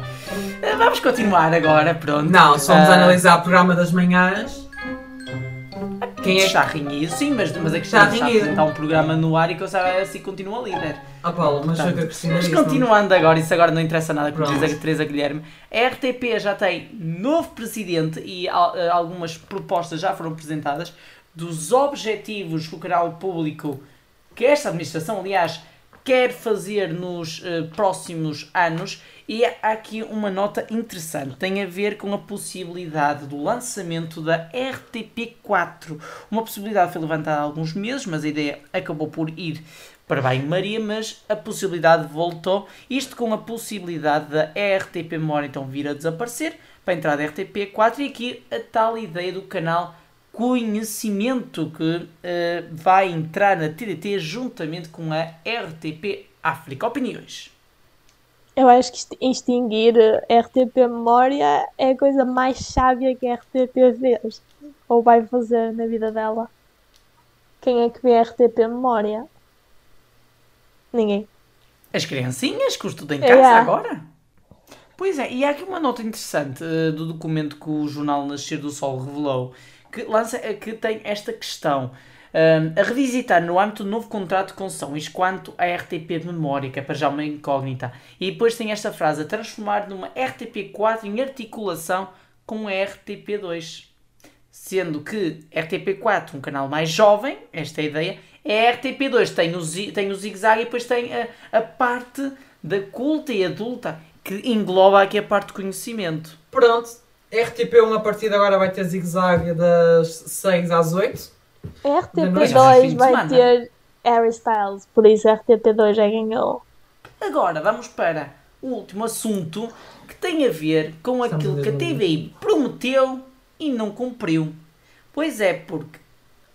A: Eh, Vamos continuar agora, pronto.
B: Não, só vamos
A: Ah,
B: analisar o programa das manhãs. Quem é que.
A: Está renhido, sim, mas, mas a Cristina
B: Está
A: está a
B: renhido.
A: apresentar um programa no ar e que eu saiba assim continua líder.
B: Ah, Paulo, mas foi que a Cristina
A: Mas
B: disse. não-
A: continuando agora, isso agora não interessa nada, como
B: Pronto.
A: diz a Teresa Guilherme, a RTP já tem novo presidente e al- eh, algumas propostas já foram apresentadas dos objetivos que o canal público, que esta administração, aliás, quer fazer nos eh, próximos anos. E há aqui uma nota interessante, tem a ver com a possibilidade do lançamento da RTP4. Uma possibilidade foi levantada há alguns meses, mas a ideia acabou por ir para bem Maria, mas a possibilidade voltou. Isto com a possibilidade da RTP Memória então vir a desaparecer para entrar da RTP4 e aqui a tal ideia do canal Conhecimento que eh, vai entrar na TDT juntamente com a RTP África. Opiniões?
C: Eu acho que extinguir a RTP Memória é a coisa mais sábia que a RTP fez. Ou vai fazer na vida dela. Quem é que vê a RTP Memória? Ninguém.
A: As criancinhas que estudam em
C: É.
A: casa agora? Pois é, e há aqui uma nota interessante eh, do documento que o jornal Nascer do Sol revelou, que lança eh, que tem esta questão. Ahm, a revisitar no âmbito do novo contrato de concessão, isto quanto à RTP Memória, que é para já uma incógnita. E depois tem esta frase, a transformar numa RTP4 em articulação com a RTP2. Sendo que RTP4, um canal mais jovem, esta é a ideia, é a RTP2, tem o, zi- tem o zigue-zague e depois tem a, a parte da culta e adulta, que engloba aqui a parte de conhecimento.
B: Pronto, RTP1 a partir de agora vai ter zigue-zague das 6 às 8.
C: A
B: Mas
A: fim
C: RTP2
A: de
C: vai ter Harry Styles, por isso a RTP2 já ganhou.
A: Agora vamos para o último assunto que tem a ver com
B: Estamos
A: aquilo que a TVI prometeu e não cumpriu. Pois é, porque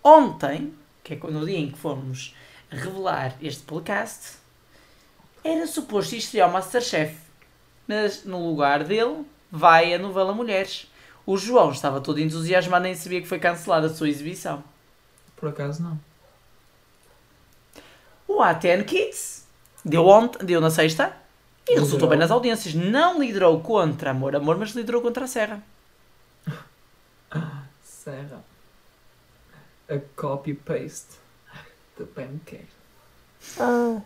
A: ontem, que é no dia em que fomos revelar este podcast, era suposto estrear o Masterchef. Mas no lugar dele vai a novela Mulheres. O João estava todo entusiasmado, nem sabia que foi cancelada a sua exibição.
B: Por acaso não.
A: O ATN Kids deu, ontem, deu na sexta e
B: Liderou.
A: resultou bem nas audiências. Não liderou contra Amor Amor, mas liderou contra a Serra. *laughs*
B: Serra. A copy-paste do pancake.
C: Ah,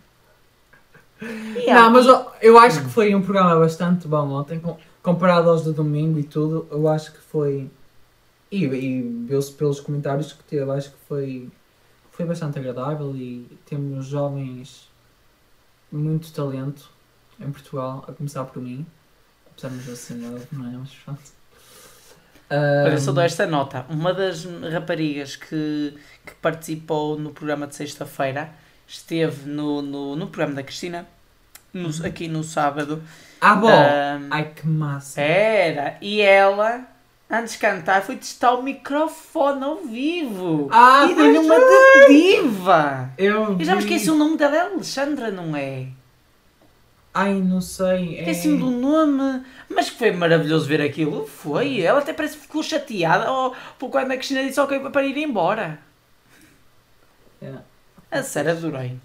B: Não, mas eu, eu acho que foi um programa bastante bom ontem, com- comparado aos de domingo e tudo. Eu acho que foi. E, e viu-se pelos comentários que teve, acho que foi, foi bastante agradável e temos jovens muito talento em Portugal, a começar por mim. Apesar de não ser nada, não é? Mas pronto.
A: Olha,
B: Ahm,
A: só dou esta nota. Uma das raparigas que, que participou no programa de sexta-feira esteve no, no, no programa da Cristina, no- aqui no sábado.
B: Ah, bom!
A: Ahm,
B: Ai que massa!
A: era. E ela, antes de cantar, foi testar o microfone ao vivo.
B: Ah,
A: e deu-lhe uma de diva.
B: Eu,
A: Eu já me esqueci o nome dela, é Alexandra, não é?
B: Ai, não sei. É...
A: Esqueci-me do nome, mas que foi maravilhoso ver aquilo. Foi, ela até parece que ficou chateada oh, por quando a Cristina disse ok para ir embora.
B: É.
A: A sério, adorei.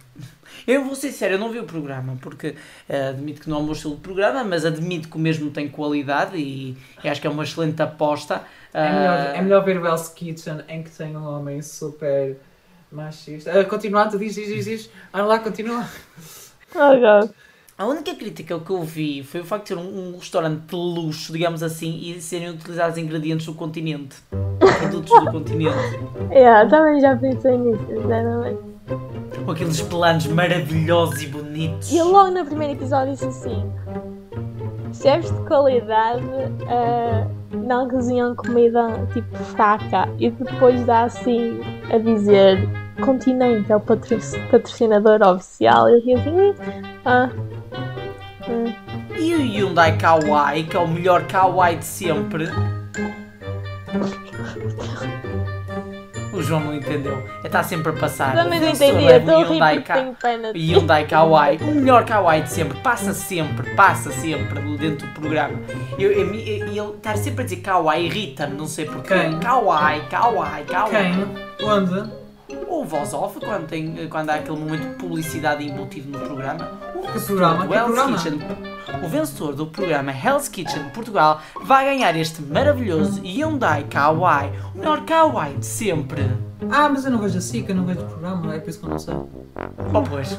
A: Eu vou ser sério, eu não vi o programa, porque eh, admito que não é o meu estilo de programa, mas admito que o mesmo tem qualidade e, e acho que é uma excelente aposta.
B: É melhor,
A: Ah,
B: é melhor ver o Hell's Kitchen em que tem um homem super machista. Ah, continuando, diz, diz, diz, diz. Anda lá, continua.
C: ok.
A: A única crítica que eu vi foi o facto de ser um, um restaurante de luxo, digamos assim, e serem utilizados ingredientes do continente. Produtos do continente. *laughs*
C: Yeah, também já pensei nisso, sinceramente.
A: Com aqueles planos maravilhosos e bonitos.
C: E logo no primeiro episódio disse assim: chefes de qualidade ah, não cozinham comida tipo fraca. E depois dá assim a dizer: Continente é o patro- patrocinador oficial. Eu fiquei assim: "Hum, ah, hum."
A: E o Hyundai Kauai, que é o melhor Kauai de sempre. *laughs* O João não entendeu. Está sempre a passar.
C: Também não entendi, estou a rir
A: Hyundai Ka-
C: pena.
A: Hyundai Kauai, o melhor Kauai de sempre, passa sempre, passa sempre dentro do programa. Eu, eu, me- eu- ele estar sempre a dizer Kauai irrita-me, não sei porquê.
B: Quem?
A: Kauai, Kauai, Kauai.
B: Quem? Onde?
A: O voz off, quando, tem, quando há aquele momento de publicidade embutido no programa. O
B: Que programa? Que programa?
A: Kitchen, o vencedor do programa Hell's Kitchen Portugal vai ganhar este maravilhoso Hyundai Kauai, o melhor Kauai de sempre.
B: Ah, mas eu não vejo a SIC, eu não vejo o programa, é por isso que eu não sei.
A: Oh, pois.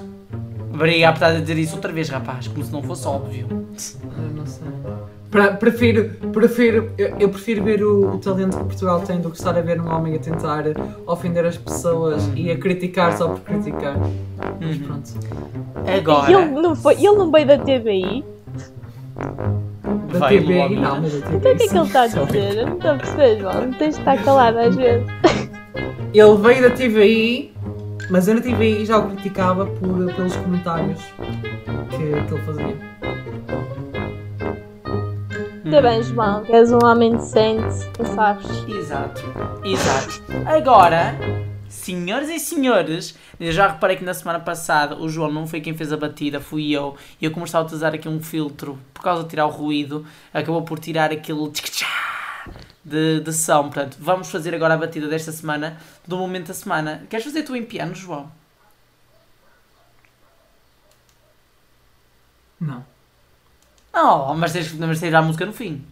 A: Obrigado por estar a dizer isso outra vez, rapaz, como se não fosse óbvio.
B: Eu não sei. Prefiro, prefiro, eu, eu prefiro ver o, o talento que Portugal tem do que estar a ver um homem a tentar ofender as pessoas e a criticar só por criticar. Mas
A: Uhum.
B: pronto.
A: Agora.
C: Ele não, foi, ele não veio da TVI.
B: Da TVI,
A: logo,
B: não, mas da
C: Então o que é que ele está a dizer? Eu não estou a perceber, João. Não tens de estar calado às vezes.
B: Ele veio da TVI, mas eu na TVI já o criticava por, pelos comentários que, que ele fazia.
C: Está bem, João, que és um homem decente, tu sabes.
A: Exato, exato. Agora, senhoras e senhores, eu já reparei que na semana passada o João não foi quem fez a batida, fui eu. E eu como estava a utilizar aqui um filtro por causa de tirar o ruído, acabou por tirar aquele de, de som. Portanto, vamos fazer agora a batida desta semana, do momento da semana. Queres fazer tu em piano, João?
B: Não.
A: Oh, mas tens, mas tens a música no fim.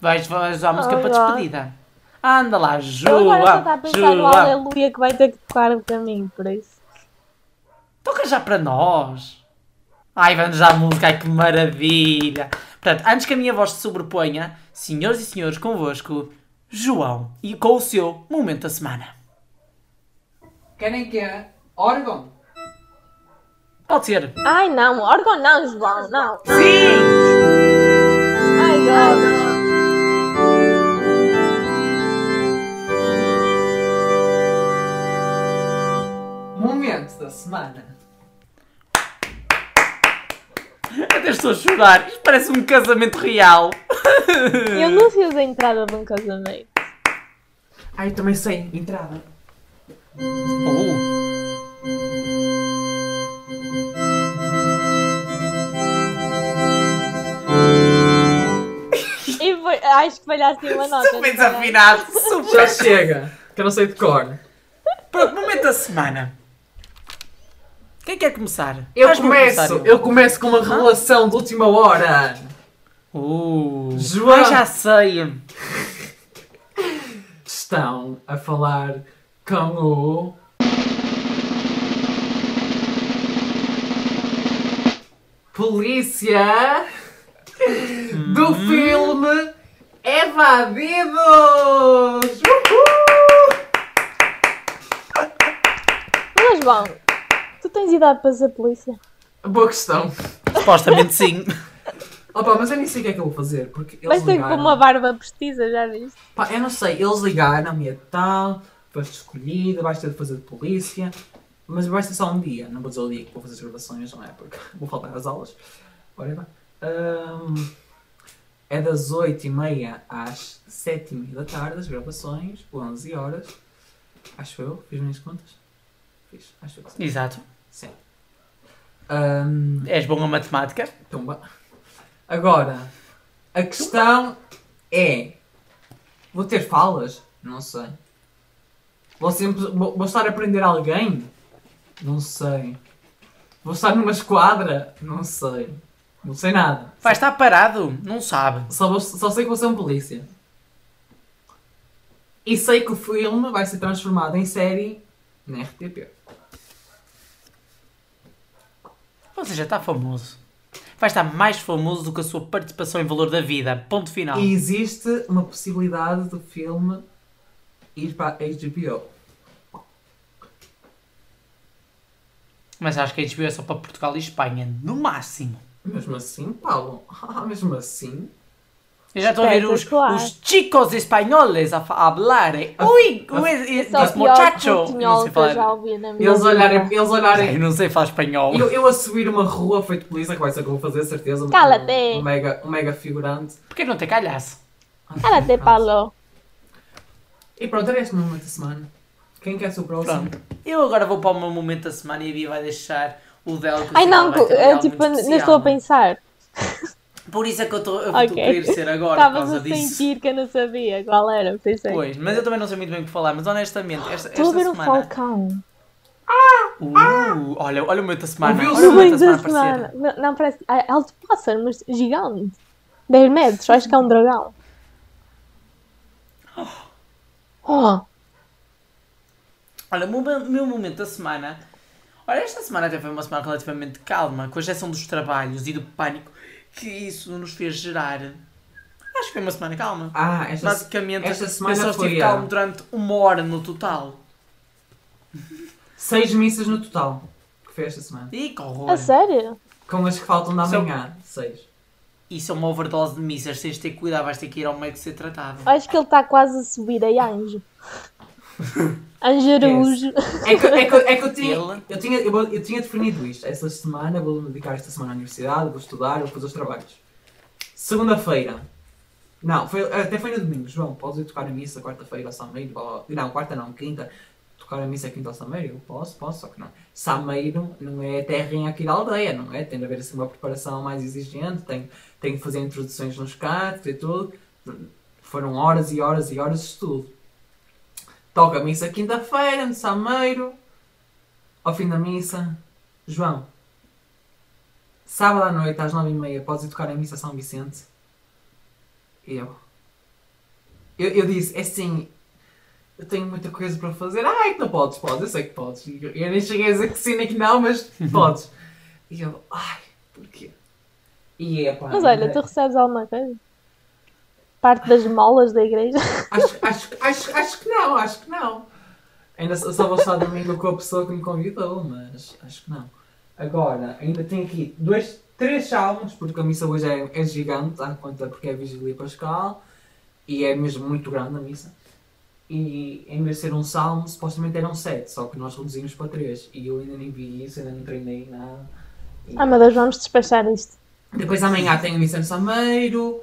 A: Vais, vais usar a música
C: Oh,
A: para despedida. Anda lá, João.
C: agora só está a pensar no
A: João.
C: aleluia que vai ter que tocar para mim, por isso.
A: Toca já para nós. Ai, vamos já a música, ai que maravilha. Portanto, antes que a minha voz se sobreponha, senhoras e senhores, convosco, João, e com o seu momento da semana.
B: Querem que é? Órgão?
A: Pode ser.
C: Ai não, órgão não, João, não.
A: Sim!
C: Ai, God.
B: Momento da semana.
A: Até estou a chorar. Isto parece um casamento real.
C: Eu não fiz a entrada de um casamento.
B: Ai, também sei. Entrada.
A: Oh.
C: E foi, acho que falhaste uma nota.
A: Super desafinado.
B: Já
A: Super.
B: chega. Que eu não sei de cor.
A: Pronto, momento da semana. Quem quer começar?
B: Eu
A: começar,
B: começo. Eu começo com uma revelação de última hora.
A: Uh.
B: João.
A: Já sei.
B: Estão a falar com o. Polícia do filme Evadidos! Uhul!
C: Mas João, tu tens idade para ser polícia?
B: Boa questão.
A: Supostamente sim. *laughs*
B: Opa, mas eu nem sei o que é que eu vou fazer, porque eles
C: que
B: ligaram.
C: pôr uma barba postiça, já viste?
B: Pá, eu não sei, eles ligaram-me e tal, foste escolhido, vais ter de fazer de polícia, mas vai ser só um dia, não vou dizer o dia que vou fazer as gravações, não é? Porque *laughs* vou faltar às aulas. Whatever. Ahm, é das 8h30 às 7h30 da tarde, as gravações, 11 horas. Acho eu, fiz minhas contas? Fiz, acho que sim.
A: Exato.
B: Sim. Ahm,
A: És bom a matemática?
B: Tumba. Agora, a questão é: vou ter falas? Não sei. Vou, sempre, vou, vou estar a aprender alguém? Não sei. Vou estar numa esquadra? Não sei. Não sei nada.
A: Vai estar parado? Não sabe.
B: Só, vou- só sei que vou ser um polícia. E sei que o filme vai ser transformado em série na RTP.
A: Você já está famoso. Vai estar mais famoso do que a sua participação em valor da vida. Ponto final.
B: E existe uma possibilidade do filme ir para a HBO.
A: Mas acho que a HBO é só para Portugal e Espanha. No máximo.
B: Mesmo assim, Paulo. *laughs* Mesmo assim.
A: Eu já estou a ver os, os chicos espanhóis a, fa- a hablar. Ui, esse muchacho. Eu não sei
C: eu já
A: falar.
C: ouvi na minha
B: Eles olharem. Eles
A: Eu
B: olharem
A: não sei falar espanhol.
B: eu, eu a subir uma rua feito polícia, que vai ser o que eu vou fazer, certeza. um-
C: Cala-te.
B: Um, mega, um mega figurante.
A: Por que não te calhasse?
B: Ah,
C: Cala-te,
B: pronto.
C: Paulo.
B: E pronto, era este o meu momento da semana. Quem quer ser o próximo?
A: Pronto. Eu agora vou para o meu momento da semana e a Bia vai deixar o dela. que eu
C: Ai não, eu tipo,
A: especial.
C: estou a pensar.
A: Por isso é que eu estou a querer ser agora por causa
C: a
A: disso.
C: sentir que eu não sabia qual era, pensei.
A: Pois, mas eu também não sei muito bem o que falar, mas honestamente, esta,
C: Estou a
A: esta
C: ver o
A: semana.
C: Falcão.
A: Uh, olha, olha o momento da semana. Olha o momento da semana
C: semana. Não, não parece. ah, É alto pássaro, mas gigante. 10 metros, acho que é um dragão. Oh,
A: Olha, o meu, meu momento da semana. Olha, esta semana até foi uma semana relativamente calma, com a exceção dos trabalhos e do pânico que isso nos fez gerar. Acho que foi uma semana calma.
B: Ah, esta,
A: Basicamente,
B: esta semana
A: eu só
B: foi
A: estive
B: a-
A: calmo durante uma hora no total.
B: seis missas no total. Que foi esta semana.
A: E que horror!
C: a sério?
B: Com as que faltam da
A: São-
B: manhã. Seis.
A: Isso é uma overdose de missas, tens de ter cuidado, vais ter que ir ao médico ser tratado.
C: Acho que ele está quase a subir a anjo. Anjo Araújo.
B: É que, é que, é que eu, tinha, eu, tinha, eu, vou- eu tinha definido isto. Esta semana vou-me dedicar esta semana à universidade, vou estudar, vou fazer os trabalhos. Segunda-feira. Não, foi, até foi no domingo. João, podes ir tocar a missa quarta-feira ao Sameiro? Não, quarta não, quinta. Tocar a missa quinta ao Sameiro? Eu posso, posso, só que não. Sameiro não é terrinha aqui da aldeia, não é? Tem de haver assim uma preparação mais exigente, tem, tem que fazer introduções nos cantos e tudo. Foram horas e horas e horas de estudo. Toca a missa quinta-feira, no Sameiro. Ao fim da missa, João, sábado à noite às nove e meia podes ir tocar a missa São Vicente? Eu, eu, eu disse, é assim, eu tenho muita coisa para fazer. Ai, que não podes, podes, eu sei que podes. Eu, eu nem cheguei a dizer que sim nem que não, mas *laughs* podes. E eu, ai, porquê? E é pá,
C: Mas olha, tu recebes alguma coisa? Parte das molas da igreja? *laughs*
B: Acho, acho, acho, acho que não, acho que não. Ainda só vou estar domingo com a pessoa que me convidou, mas acho que não. Agora, ainda tenho aqui dois, três salmos, porque a missa hoje é, é gigante, à conta porque é Vigília Pascal, e é mesmo muito grande a missa. E em vez de ser um salmo, supostamente eram sete, só que nós reduzimos para três. E eu ainda nem vi isso, ainda não treinei nada. E-
C: Ah, meu Deus, vamos despachar isto.
B: depois amanhã tenho missa no Sameiro.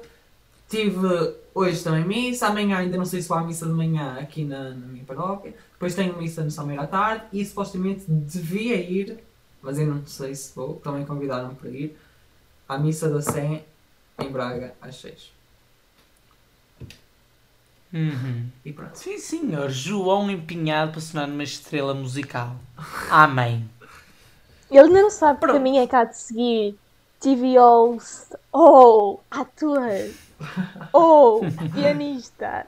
B: Tive hoje também missa. Amanhã ainda não sei se vou à missa de manhã aqui na, na minha paróquia. Depois tenho missa no Sameiro à tarde. E supostamente devia ir, mas eu não sei se vou. Também convidaram-me para ir. À missa da Sé em Braga às 6.
A: Uhum.
B: E pronto.
A: Sim, senhor. João empenhado para sonar numa estrela musical. Amém.
C: Ele ainda não sabe que minha é cá de seguir TVOs, ou ator, ou pianista.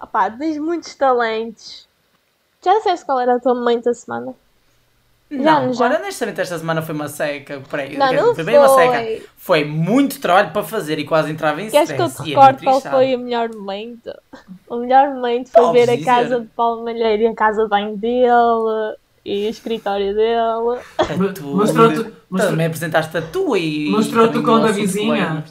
C: Opá, tens muitos talentos. Já disseste qual era o teu momento da semana? Já,
A: Não,
C: já.
A: Ora, honestamente, esta semana foi uma seca. Peraí,
C: Não, não
A: foi bem uma seca. Foi muito trabalho para fazer e quase entrava em
C: Queres que eu te
A: é
C: recorde
A: muito
C: qual
A: triste,
C: foi o melhor momento? O melhor momento foi
A: Podes
C: ver a
A: dizer.
C: casa de Paulo Malheiro e a casa de banho dele e o escritório dele.
A: A tua-
B: Mostrou-te mostrou,
A: Também apresentaste a tua e.
B: Mostrou-te o cão da vizinha.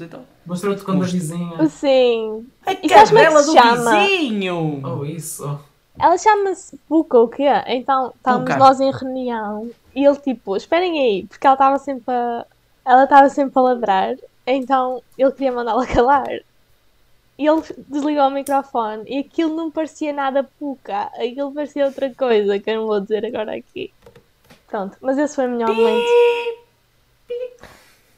A: Colega me apresentou.
B: mostrou quando a vizinha.
C: Sim.
A: A
C: E é
A: cadela do
C: chama?
A: vizinho!
B: Oh, isso.
C: Ela chama-se Puka, o quê? Então estávamos nós em reunião e ele tipo, esperem aí, porque ela estava sempre a. Ela estava sempre a ladrar, então ele queria mandá-la *laughs* calar. E ele desligou o microfone e aquilo não parecia nada Puka, aquilo parecia outra coisa que eu não vou dizer agora aqui. Pronto, mas esse foi o melhor momento.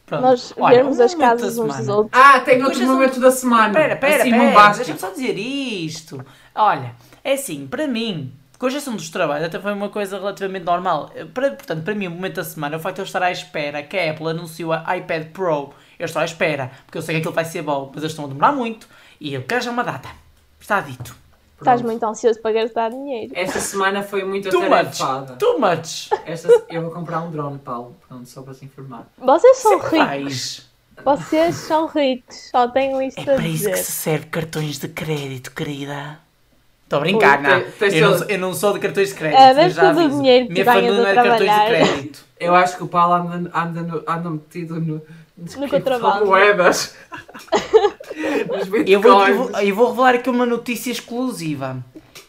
A: Pronto.
C: Nós
A: Olha,
C: vermos
A: um
C: as casas uns dos outros.
B: Ah, tem outro momento da semana.
A: Pera, pera,
B: assim,
A: pera, deixa-me só dizer isto. Olha, é assim, para mim, com a gestão dos trabalhos até foi uma coisa relativamente normal. Para, portanto, para mim, o momento da semana é o facto de eu estar à espera que a Apple anunciou a iPad Pro. Eu estou à espera, porque eu sei que aquilo vai ser bom, mas eles estão a demorar muito e eu quero já uma data. Está dito.
C: Estás muito ansioso para gastar dinheiro.
B: Esta semana foi muito
A: Too much. Too much.
B: Esta, eu vou comprar um drone, Paulo. Pronto, só para se informar.
C: Vocês são
A: Sempre
C: ricos.
A: vais.
C: Vocês são ricos. Só tenho isto
A: É
C: a
A: para isso que
C: dizer.
A: se serve cartões de crédito, querida. Estou a brincar,
B: Ui,
A: não. Eu não, eu não sou de cartões de crédito.
C: É,
A: eu
C: deve
A: já
C: todo o
A: aviso.
C: dinheiro que
A: Minha família não é de cartões de crédito.
B: Eu acho que o Paulo anda, anda, anda metido no,
C: No contrabando.
B: moedas. *laughs*
A: Eu vou, eu, vou, eu vou revelar aqui uma notícia exclusiva.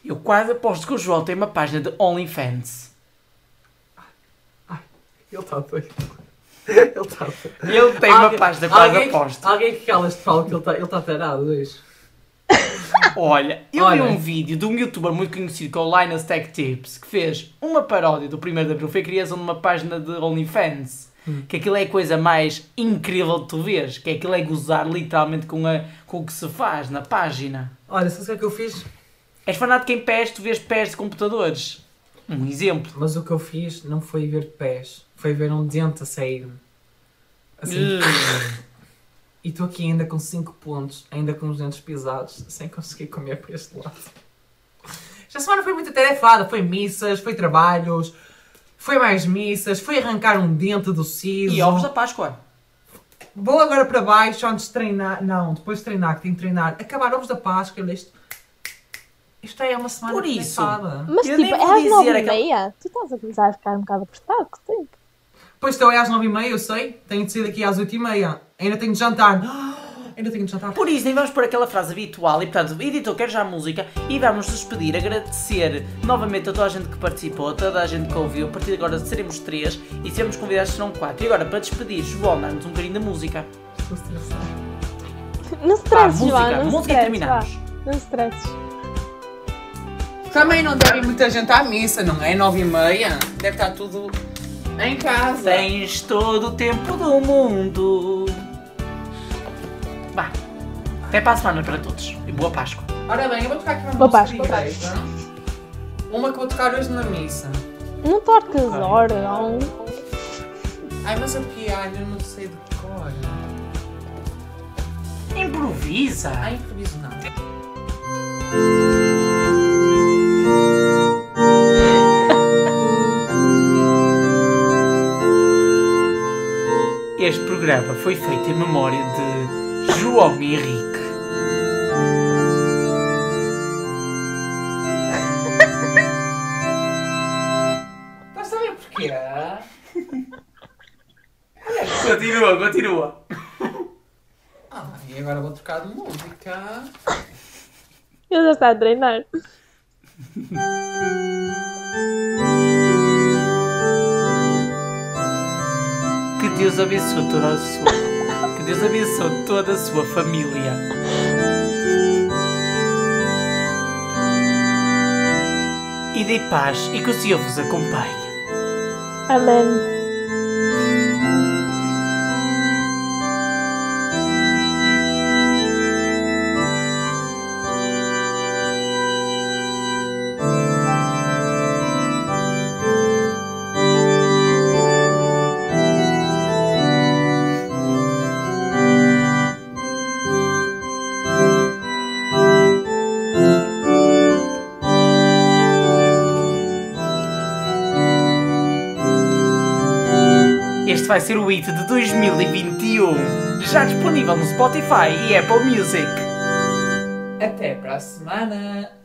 A: Eu quase aposto que o João tem uma página de OnlyFans.
B: Ele está doido. Ele está doido.
A: Ele tem uma página, quase
B: alguém,
A: aposto.
B: Alguém que calas te fala que ele está ele tá tarado hoje.
A: Olha, eu
B: Olha.
A: vi um vídeo de um youtuber muito conhecido que é o Linus Tech Tips que fez uma paródia do 1 de Abril. Foi a criação de uma página de OnlyFans.
B: Hum.
A: Que aquilo é a coisa mais incrível que tu vês. Que aquilo é gozar literalmente com, a, com o que se faz na página.
B: Olha, sabes o que é que eu fiz?
A: És fanático em pés, tu vês pés de computadores. Um exemplo.
B: Mas o que eu fiz não foi ver pés, foi ver um dente a sair-me. Assim, e estou aqui ainda com 5 pontos, ainda com os dentes pisados, sem conseguir comer por este lado. Esta semana foi muito atarefada, foi missas, foi trabalhos, foi mais missas, foi arrancar um dente do siso.
A: E ovos da Páscoa.
B: Vou agora para baixo antes de treinar. Não, depois de treinar, que tenho que treinar. Acabar ovos da Páscoa. Isto, isto é uma semana
A: Por isso.
C: Mas
A: Eu
C: tipo, é às nove e
A: aquela-
C: meia. Tu estás a começar a ficar um bocado apertado com o tempo.
B: Pois estou é às 9h30, eu sei. Tenho de sair daqui às 8h30. Ainda tenho de jantar. Ainda tenho de jantar.
A: Por isso, nem vamos pôr aquela frase habitual e, portanto, editor, quero já a música e vamos nos despedir, agradecer novamente a toda a gente que participou, a toda a gente que ouviu. A partir de agora seremos três e seremos convidados serão quatro. E agora, para despedir, João, dá-nos um bocadinho da música.
C: Não se
A: Vá,
C: stresses,
A: música,
C: João. Não se
A: música e terminamos.
C: vá. Não se stresses.
B: Também não deve ir muita gente à missa, não é? 9h30. Deve estar tudo em casa.
A: Tens todo o tempo do mundo. Vá. Até para a semana para todos. E boa Páscoa.
B: Ora bem, eu vou tocar aqui uma
C: Boa
B: música
C: Páscoa.
B: direita. Uma que vou tocar hoje na missa.
C: Não torques órgão.
B: Ai, mas a piano eu não sei de cor.
A: Improvisa.
B: Ai, improviso não.
A: Este programa foi feito em memória de João Henrique.
B: Estás a ver porquê?
A: Continua, continua.
B: Ah, e agora vou trocar de música.
C: Ele já está a treinar.
A: Que Deus abençoe toda a sua. Deus abençoe toda a sua família. E dê paz e que o Senhor vos acompanhe.
C: Amém.
A: Vai ser o hit de 2021. Já disponível no Spotify e Apple Music.
B: Até para a semana.